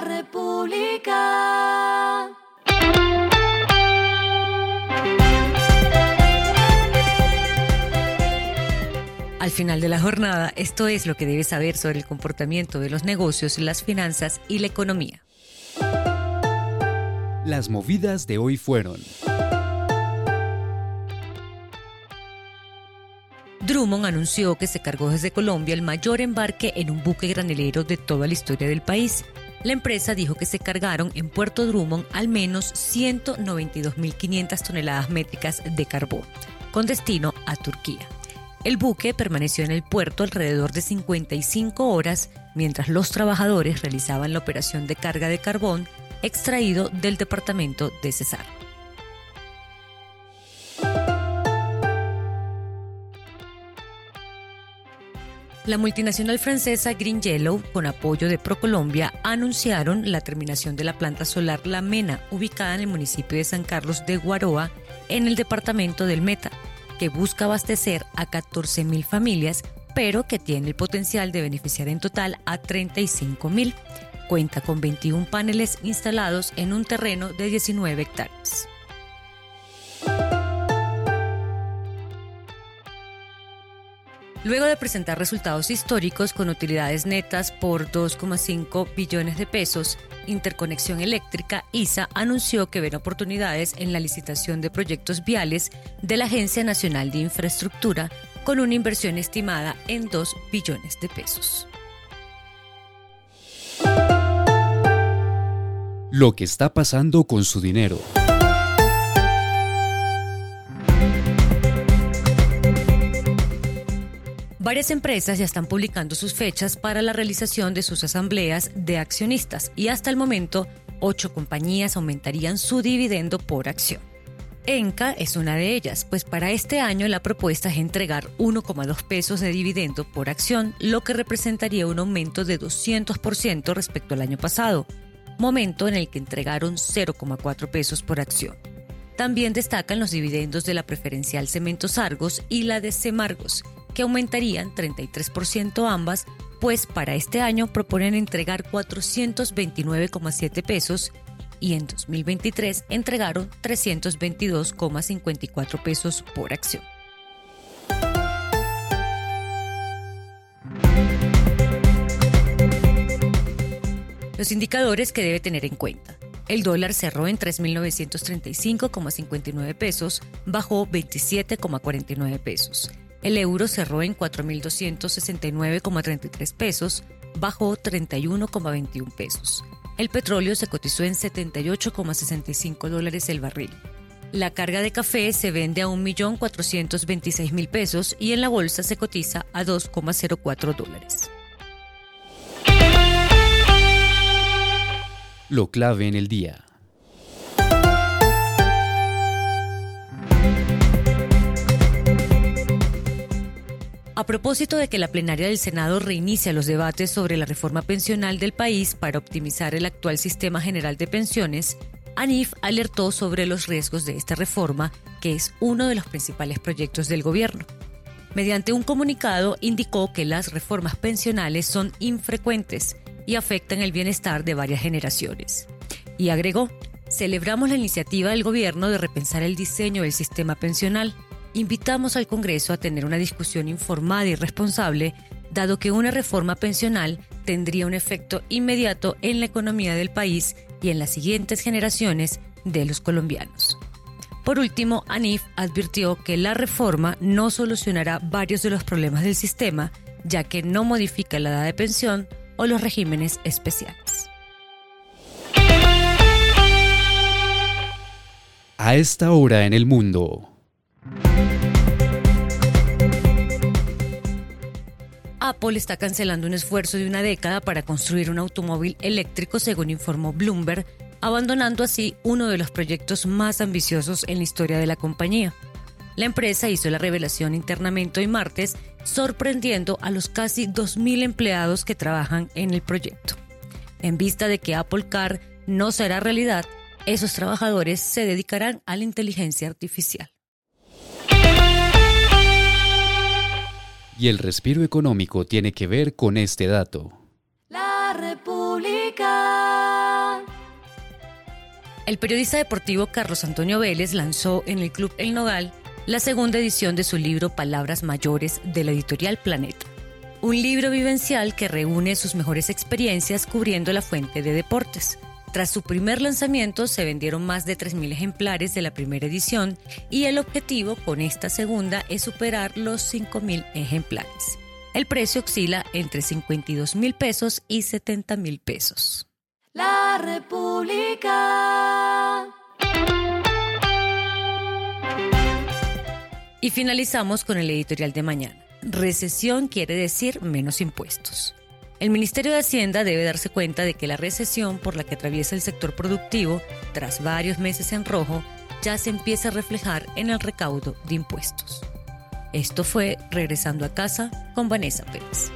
La República. Al final de la jornada, esto es lo que debes saber sobre el comportamiento de los negocios, las finanzas y la economía. Las movidas de hoy fueron. Drummond anunció que se cargó desde Colombia el mayor embarque en un buque granelero de toda la historia del país. La empresa dijo que se cargaron en Puerto Drummond al menos 192.500 toneladas métricas de carbón, con destino a Turquía. El buque permaneció en el puerto alrededor de 55 horas mientras los trabajadores realizaban la operación de carga de carbón extraído del departamento de Cesar. La multinacional francesa Green Yellow, con apoyo de ProColombia, anunciaron la terminación de la planta solar La Mena, ubicada en el municipio de San Carlos de Guaroa, en el departamento del Meta, que busca abastecer a 14.000 familias, pero que tiene el potencial de beneficiar en total a 35.000. Cuenta con 21 paneles instalados en un terreno de 19 hectáreas. Luego de presentar resultados históricos con utilidades netas por 2,5 billones de pesos, Interconexión Eléctrica, ISA, anunció que ven oportunidades en la licitación de proyectos viales de la Agencia Nacional de Infraestructura con una inversión estimada en 2 billones de pesos. Lo que está pasando con su dinero. Varias empresas ya están publicando sus fechas para la realización de sus asambleas de accionistas y hasta el momento ocho compañías aumentarían su dividendo por acción. Enca es una de ellas, pues para este año la propuesta es entregar 1,2 pesos de dividendo por acción, lo que representaría un aumento de 200% respecto al año pasado, momento en el que entregaron 0,4 pesos por acción. También destacan los dividendos de la preferencial Cementos Argos y la de Semargos, que aumentarían 33% ambas, pues para este año proponen entregar 429,7 pesos y en 2023 entregaron 322,54 pesos por acción. Los indicadores que debe tener en cuenta. El dólar cerró en 3.935,59 pesos, bajó 27,49 pesos. El euro cerró en 4.269,33 pesos, bajó 31,21 pesos. El petróleo se cotizó en 78,65 dólares el barril. La carga de café se vende a 1.426.000 pesos y en la bolsa se cotiza a 2,04 dólares. Lo clave en el día. A propósito de que la plenaria del Senado reinicia los debates sobre la reforma pensional del país para optimizar el actual sistema general de pensiones, ANIF alertó sobre los riesgos de esta reforma, que es uno de los principales proyectos del gobierno. Mediante un comunicado indicó que las reformas pensionales son infrecuentes y afectan el bienestar de varias generaciones. Y agregó, celebramos la iniciativa del gobierno de repensar el diseño del sistema pensional invitamos al Congreso a tener una discusión informada y responsable, dado que una reforma pensional tendría un efecto inmediato en la economía del país y en las siguientes generaciones de los colombianos. Por último, Anif advirtió que la reforma no solucionará varios de los problemas del sistema, ya que no modifica la edad de pensión o los regímenes especiales. A esta hora en el mundo. Apple está cancelando un esfuerzo de una década para construir un automóvil eléctrico, según informó Bloomberg, abandonando así uno de los proyectos más ambiciosos en la historia de la compañía. La empresa hizo la revelación internamente hoy martes, sorprendiendo a los casi 2.000 empleados que trabajan en el proyecto. En vista de que Apple Car no será realidad, esos trabajadores se dedicarán a la inteligencia artificial. Y el respiro económico tiene que ver con este dato. La República. El periodista deportivo Carlos Antonio Vélez lanzó en el Club El Nogal la segunda edición de su libro Palabras Mayores de la editorial Planeta. Un libro vivencial que reúne sus mejores experiencias cubriendo la fuente de deportes. Tras su primer lanzamiento se vendieron más de 3.000 ejemplares de la primera edición y el objetivo con esta segunda es superar los 5.000 ejemplares. El precio oscila entre 52 mil pesos y 70 mil pesos. La República. Y finalizamos con el editorial de mañana. Recesión quiere decir menos impuestos. El Ministerio de Hacienda debe darse cuenta de que la recesión por la que atraviesa el sector productivo, tras varios meses en rojo, ya se empieza a reflejar en el recaudo de impuestos. Esto fue Regresando a casa con Vanessa Pérez.